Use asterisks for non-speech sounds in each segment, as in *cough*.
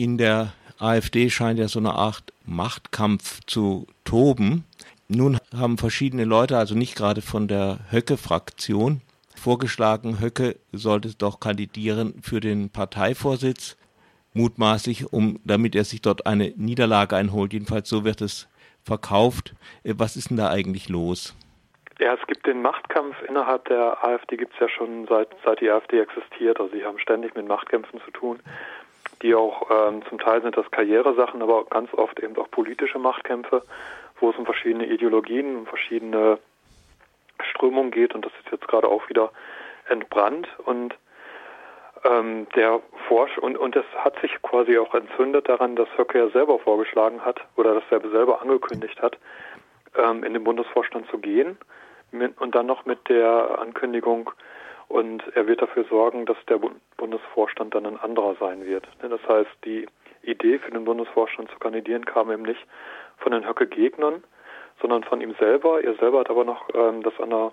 In der AfD scheint ja so eine Art Machtkampf zu toben. Nun haben verschiedene Leute, also nicht gerade von der Höcke-Fraktion, vorgeschlagen, Höcke sollte doch kandidieren für den Parteivorsitz, mutmaßlich, um, damit er sich dort eine Niederlage einholt. Jedenfalls so wird es verkauft. Äh, was ist denn da eigentlich los? Ja, es gibt den Machtkampf innerhalb der AfD, gibt es ja schon seit, seit die AfD existiert. Also sie haben ständig mit Machtkämpfen zu tun, die auch ähm, zum Teil sind das Karrieresachen, aber ganz oft eben auch politische Machtkämpfe, wo es um verschiedene Ideologien, um verschiedene Strömungen geht. Und das ist jetzt gerade auch wieder entbrannt. Und ähm, der Forsch und und es hat sich quasi auch entzündet daran, dass Höcke ja selber vorgeschlagen hat oder dass er selber angekündigt hat, ähm, in den Bundesvorstand zu gehen. Mit, und dann noch mit der Ankündigung und er wird dafür sorgen, dass der Bundesvorstand dann ein anderer sein wird. Das heißt, die Idee für den Bundesvorstand zu kandidieren kam eben nicht von den Höcke-Gegnern, sondern von ihm selber. Er selber hat aber noch ähm, das an einer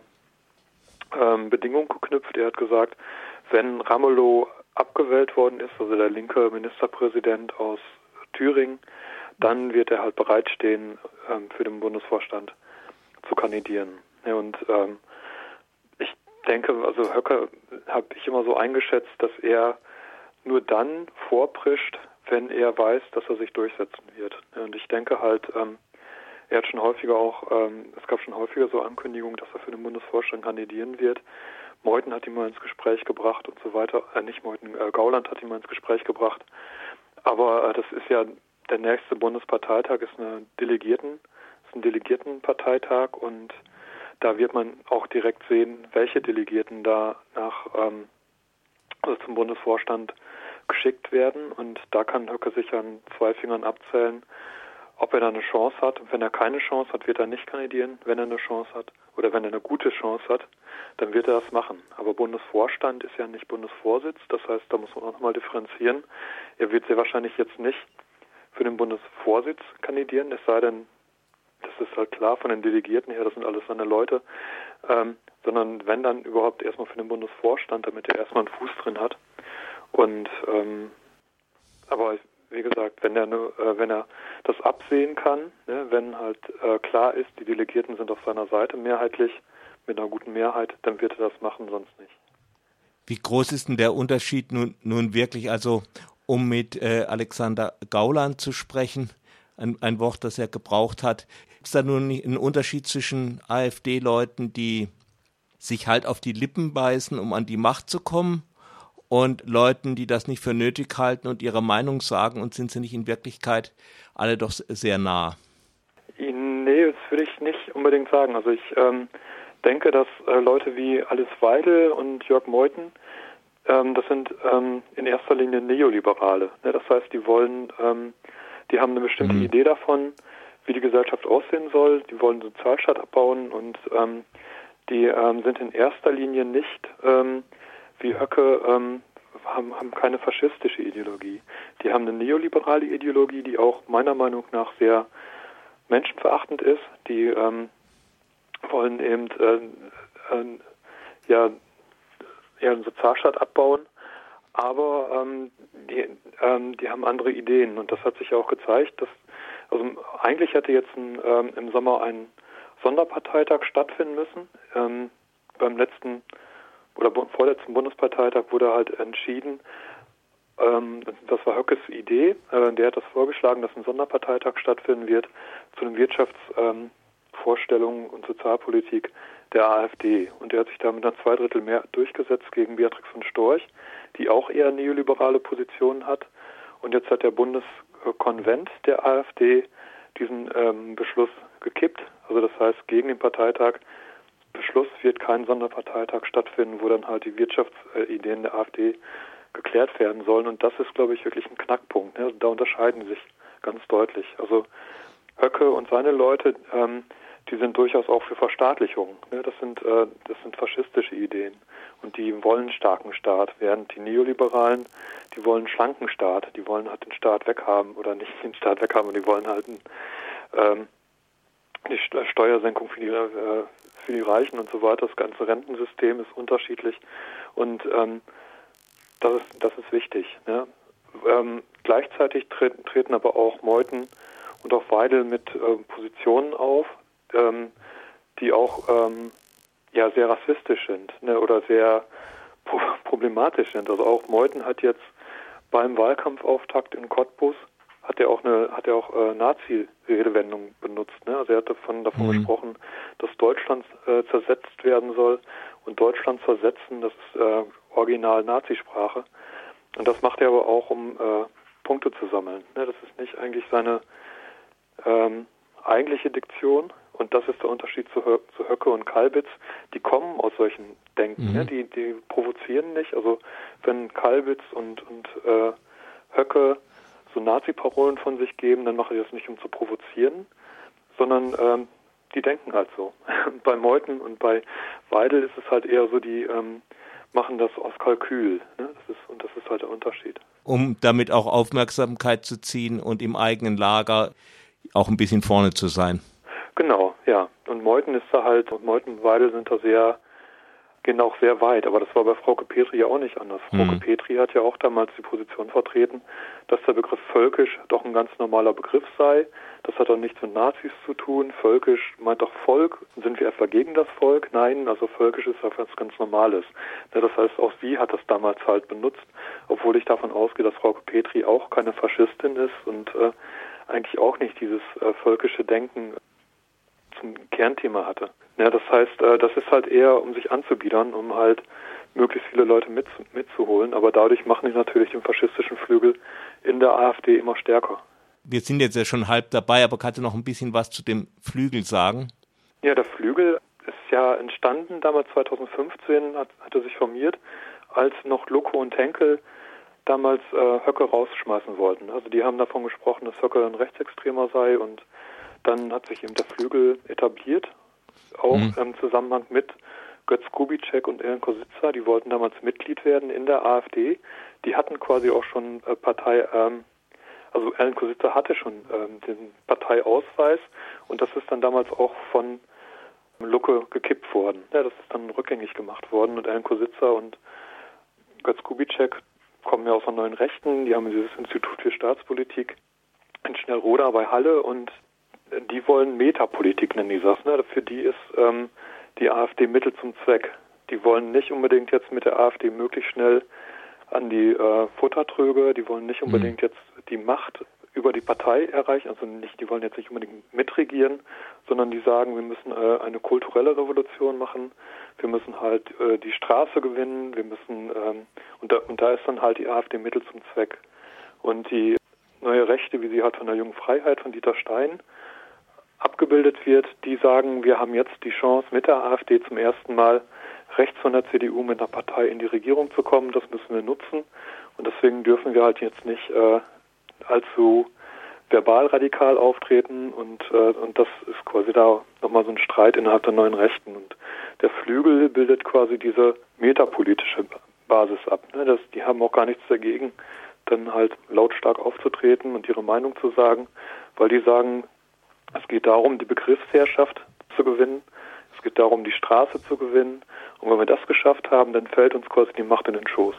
ähm, Bedingung geknüpft. Er hat gesagt, wenn Ramelow abgewählt worden ist, also der linke Ministerpräsident aus Thüringen, dann wird er halt bereitstehen, ähm, für den Bundesvorstand zu kandidieren. Ja, und ähm, denke, also Höcke habe ich immer so eingeschätzt, dass er nur dann vorprischt, wenn er weiß, dass er sich durchsetzen wird. Und ich denke halt, ähm, er hat schon häufiger auch, ähm, es gab schon häufiger so Ankündigungen, dass er für den Bundesvorstand kandidieren wird. Meuthen hat ihn mal ins Gespräch gebracht und so weiter. Äh, nicht Meuthen, äh, Gauland hat ihn mal ins Gespräch gebracht. Aber äh, das ist ja, der nächste Bundesparteitag ist eine Delegierten, ist ein Delegiertenparteitag und da wird man auch direkt sehen, welche Delegierten da nach ähm, also zum Bundesvorstand geschickt werden und da kann Höcke sich an zwei Fingern abzählen, ob er da eine Chance hat. Und wenn er keine Chance hat, wird er nicht kandidieren. Wenn er eine Chance hat oder wenn er eine gute Chance hat, dann wird er das machen. Aber Bundesvorstand ist ja nicht Bundesvorsitz. Das heißt, da muss man auch nochmal differenzieren. Er wird sehr wahrscheinlich jetzt nicht für den Bundesvorsitz kandidieren, es sei denn, das ist halt klar von den Delegierten her, das sind alles seine Leute, ähm, sondern wenn dann überhaupt erstmal für den Bundesvorstand, damit er erstmal einen Fuß drin hat. Und ähm, aber wie gesagt, wenn er äh, wenn er das absehen kann, ne, wenn halt äh, klar ist, die Delegierten sind auf seiner Seite mehrheitlich mit einer guten Mehrheit, dann wird er das machen, sonst nicht. Wie groß ist denn der Unterschied nun, nun wirklich? Also, um mit äh, Alexander Gauland zu sprechen, ein, ein Wort, das er gebraucht hat, gibt es da nun einen Unterschied zwischen AfD-Leuten, die sich halt auf die Lippen beißen, um an die Macht zu kommen, und Leuten, die das nicht für nötig halten und ihre Meinung sagen und sind sie nicht in Wirklichkeit alle doch sehr nah? Nee, das würde ich nicht unbedingt sagen. Also ich ähm, denke, dass äh, Leute wie Alice Weidel und Jörg Meuthen, das sind ähm, in erster Linie Neoliberale. Ne? Das heißt, die wollen, ähm, die haben eine bestimmte mhm. Idee davon, wie die Gesellschaft aussehen soll. Die wollen Sozialstaat abbauen und ähm, die ähm, sind in erster Linie nicht ähm, wie Höcke ähm, haben, haben keine faschistische Ideologie. Die haben eine neoliberale Ideologie, die auch meiner Meinung nach sehr menschenverachtend ist. Die ähm, wollen eben äh, äh, ja, ja einen Sozialstaat abbauen, aber ähm, die, ähm, die haben andere Ideen und das hat sich auch gezeigt, dass also eigentlich hätte jetzt ein, ähm, im Sommer ein Sonderparteitag stattfinden müssen. Ähm, beim letzten oder vorletzten Bundesparteitag wurde halt entschieden, ähm, das war Höckes Idee, äh, der hat das vorgeschlagen, dass ein Sonderparteitag stattfinden wird zu den Wirtschaftsvorstellungen ähm, und Sozialpolitik der AfD. Und der hat sich da mit einer Zweidrittel mehr durchgesetzt gegen Beatrix von Storch, die auch eher neoliberale Positionen hat. Und jetzt hat der Bundeskonvent der AfD diesen ähm, Beschluss gekippt. Also das heißt, gegen den Parteitag Beschluss wird kein Sonderparteitag stattfinden, wo dann halt die Wirtschaftsideen der AfD geklärt werden sollen. Und das ist, glaube ich, wirklich ein Knackpunkt. Ne? Da unterscheiden sich ganz deutlich. Also Höcke und seine Leute, ähm, die sind durchaus auch für Verstaatlichung. Ne? Das sind äh, das sind faschistische Ideen und die wollen starken Staat, während die Neoliberalen, die wollen schlanken Staat, die wollen halt den Staat weghaben oder nicht den Staat weghaben, die wollen halt ähm, die Steuersenkung für die äh, für die Reichen und so weiter. Das ganze Rentensystem ist unterschiedlich und ähm, das ist das ist wichtig. Ne? Ähm, Gleichzeitig treten, treten aber auch Meuthen und auch Weidel mit äh, Positionen auf, ähm, die auch ähm, ja sehr rassistisch sind ne, oder sehr pro *laughs* problematisch sind. Also auch Meuthen hat jetzt beim Wahlkampfauftakt in Cottbus hat er auch eine hat er auch äh, Nazi-Redewendung benutzt. Ne? Also er hat davon davon mhm. gesprochen, dass Deutschland äh, zersetzt werden soll und Deutschland zersetzen, das ist äh, original Nazisprache. Und das macht er aber auch, um äh, Punkte zu sammeln. Ne? Das ist nicht eigentlich seine ähm, eigentliche Diktion. Und das ist der Unterschied zu, zu Höcke und Kalbitz. Die kommen aus solchen Denken. Ne? Mhm. Ne? Die, die provozieren nicht. Also wenn Kalbitz und, und äh, Höcke so Nazi-Parolen von sich geben, dann mache ich das nicht, um zu provozieren, sondern ähm, die denken halt so. *laughs* bei Meuthen und bei Weidel ist es halt eher so, die ähm, machen das aus Kalkül. Ne? Das ist, und das ist halt der Unterschied. Um damit auch Aufmerksamkeit zu ziehen und im eigenen Lager auch ein bisschen vorne zu sein. Genau, ja. Und Meuthen ist da halt, und Meuthen und Weidel sind da sehr gehen auch sehr weit. Aber das war bei Frauke Petri ja auch nicht anders. Mhm. Frauke Petri hat ja auch damals die Position vertreten, dass der Begriff völkisch doch ein ganz normaler Begriff sei. Das hat auch nichts mit Nazis zu tun. Völkisch meint doch Volk. Sind wir etwa gegen das Volk? Nein, also völkisch ist etwas ganz Normales. Ja, das heißt, auch sie hat das damals halt benutzt, obwohl ich davon ausgehe, dass Frauke Petri auch keine Faschistin ist und äh, eigentlich auch nicht dieses äh, völkische Denken zum Kernthema hatte. Ja, das heißt, äh, das ist halt eher, um sich anzubiedern, um halt möglichst viele Leute mit, mitzuholen. Aber dadurch machen die natürlich den faschistischen Flügel in der AfD immer stärker. Wir sind jetzt ja schon halb dabei, aber kannst du noch ein bisschen was zu dem Flügel sagen? Ja, der Flügel ist ja entstanden, damals 2015 hat, hat er sich formiert, als noch Loko und Henkel damals äh, Höcke rausschmeißen wollten. Also die haben davon gesprochen, dass Höcke ein Rechtsextremer sei und dann hat sich eben der Flügel etabliert, auch mhm. im Zusammenhang mit Götz Kubitschek und Ellen Kositza, die wollten damals Mitglied werden in der AfD. Die hatten quasi auch schon äh, Partei, ähm, also Ellen Kositza hatte schon ähm, den Parteiausweis und das ist dann damals auch von Lucke gekippt worden. Ja, das ist dann rückgängig gemacht worden und Ellen Kositza und Götz Kubitschek kommen ja aus der neuen Rechten, die haben dieses Institut für Staatspolitik in Schnellroda bei Halle und die wollen Metapolitik, nennen die das. Ne? Für die ist ähm, die AfD Mittel zum Zweck. Die wollen nicht unbedingt jetzt mit der AfD möglichst schnell an die äh, Futtertröge, die wollen nicht unbedingt mhm. jetzt die Macht über die Partei erreichen, also nicht, die wollen jetzt nicht unbedingt mitregieren, sondern die sagen, wir müssen äh, eine kulturelle Revolution machen, wir müssen halt äh, die Straße gewinnen, wir müssen ähm, und, da, und da ist dann halt die AfD Mittel zum Zweck. Und die neue Rechte, wie sie halt von der jungen Freiheit von Dieter Stein abgebildet wird, die sagen, wir haben jetzt die Chance, mit der AfD zum ersten Mal rechts von der CDU mit einer Partei in die Regierung zu kommen. Das müssen wir nutzen. Und deswegen dürfen wir halt jetzt nicht äh, allzu verbal radikal auftreten. Und, äh, und das ist quasi da nochmal so ein Streit innerhalb der neuen Rechten. Und der Flügel bildet quasi diese metapolitische Basis ab. Ne? Das, die haben auch gar nichts dagegen, dann halt lautstark aufzutreten und ihre Meinung zu sagen, weil die sagen, es geht darum, die Begriffsherrschaft zu gewinnen. Es geht darum, die Straße zu gewinnen. Und wenn wir das geschafft haben, dann fällt uns quasi die Macht in den Schoß.